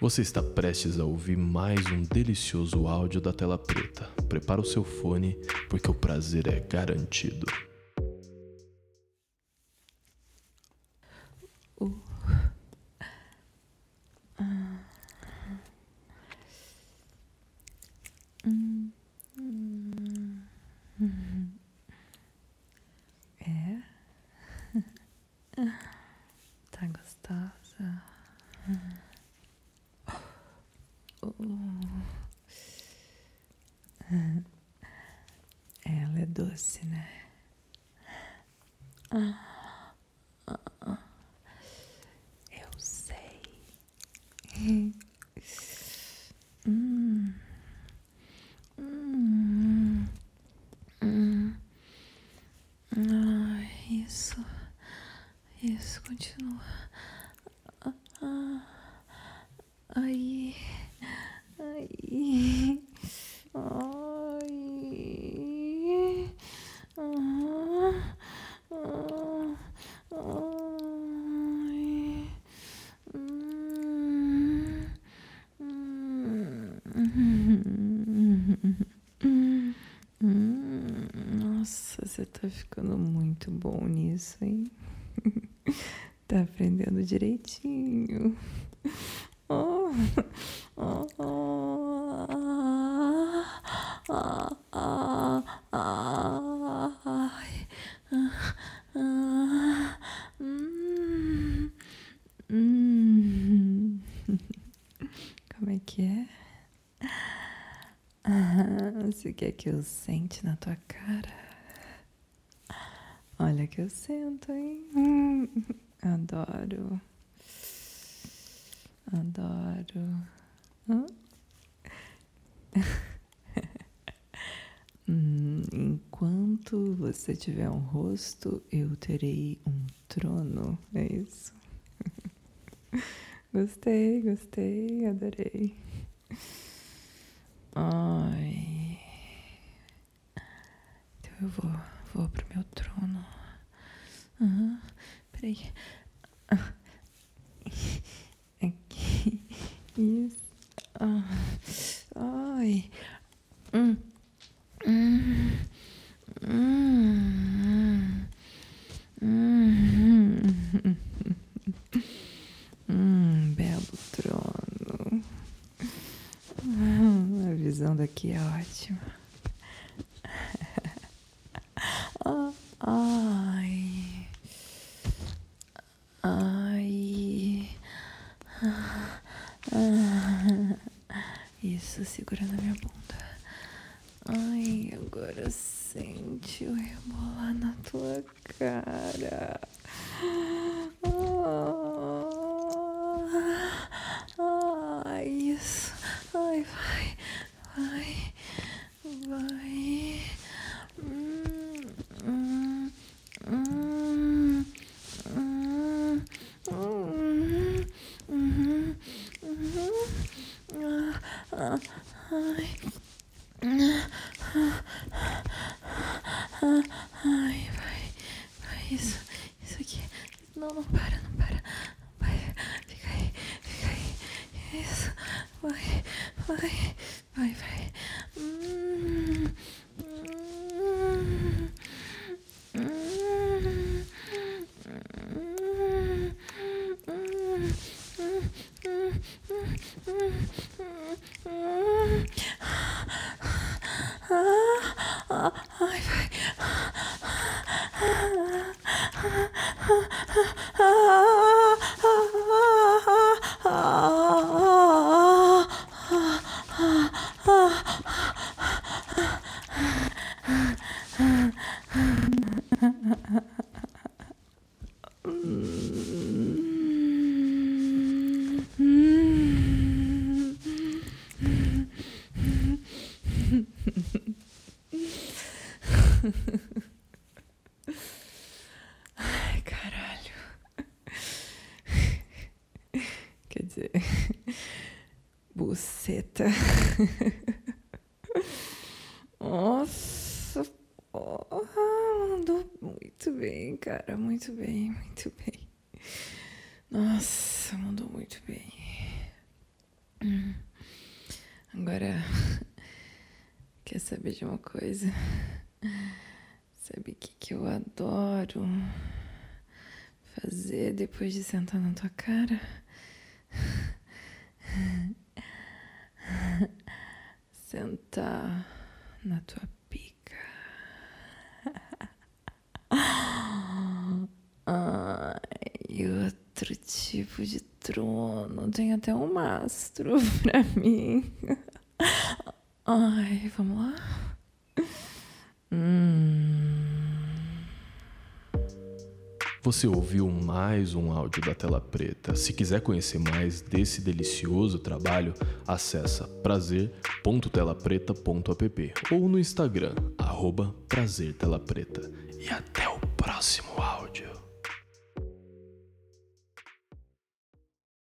Você está prestes a ouvir mais um delicioso áudio da tela preta. Prepara o seu fone, porque o prazer é garantido. É? Tá gostosa? Ela é doce, né? Eu sei. Isso. Isso, continua. Ah. Ai. Ai. Ai. Ah. Ah. Ai. Hum. Hum. Hum, Nossa, você tá ficando muito bom nisso, hein? Tá aprendendo direitinho. Oh, oh. Como é que é? Você quer que eu sente na tua cara? Olha que eu sento, hein? Hum, Adoro. Adoro. Hum, Enquanto você tiver um rosto, eu terei um trono. É isso. Gostei, gostei, adorei. Ai. Então eu vou, vou pro meu trono. Aham. Peraí. Ah. Aqui. Isso. Ah. Ai. Hum. Hum. Hum. Trono. Hum, A visão daqui é ótima. Ah, Ai. Ai. Ah, Isso, segura na minha bunda. Ai, agora sente o rebolar na tua cara. Ah, Ai, isso. Ai, vai, vai, vai. Hum, hum, hum, hum, hum, hum, hum. Ah, ah, Ai. Ai, vai, vai, isso, isso aqui. Não, não para, não para. Vai, fica aí, fica aí. Isso, vai, vai. Oh. Ai, caralho. Quer dizer, buceta. Nossa, porra, mandou muito bem, cara. Muito bem, muito bem. Nossa, mandou muito bem. Agora, quer saber de uma coisa? Sabe o que, que eu adoro fazer depois de sentar na tua cara? Sentar na tua pica. Ai, outro tipo de trono. Tem até um mastro pra mim. Ai, vamos lá? Você ouviu mais um áudio da Tela Preta. Se quiser conhecer mais desse delicioso trabalho, acessa prazer.telapreta.app ou no Instagram, arroba prazertelapreta. E até o próximo áudio.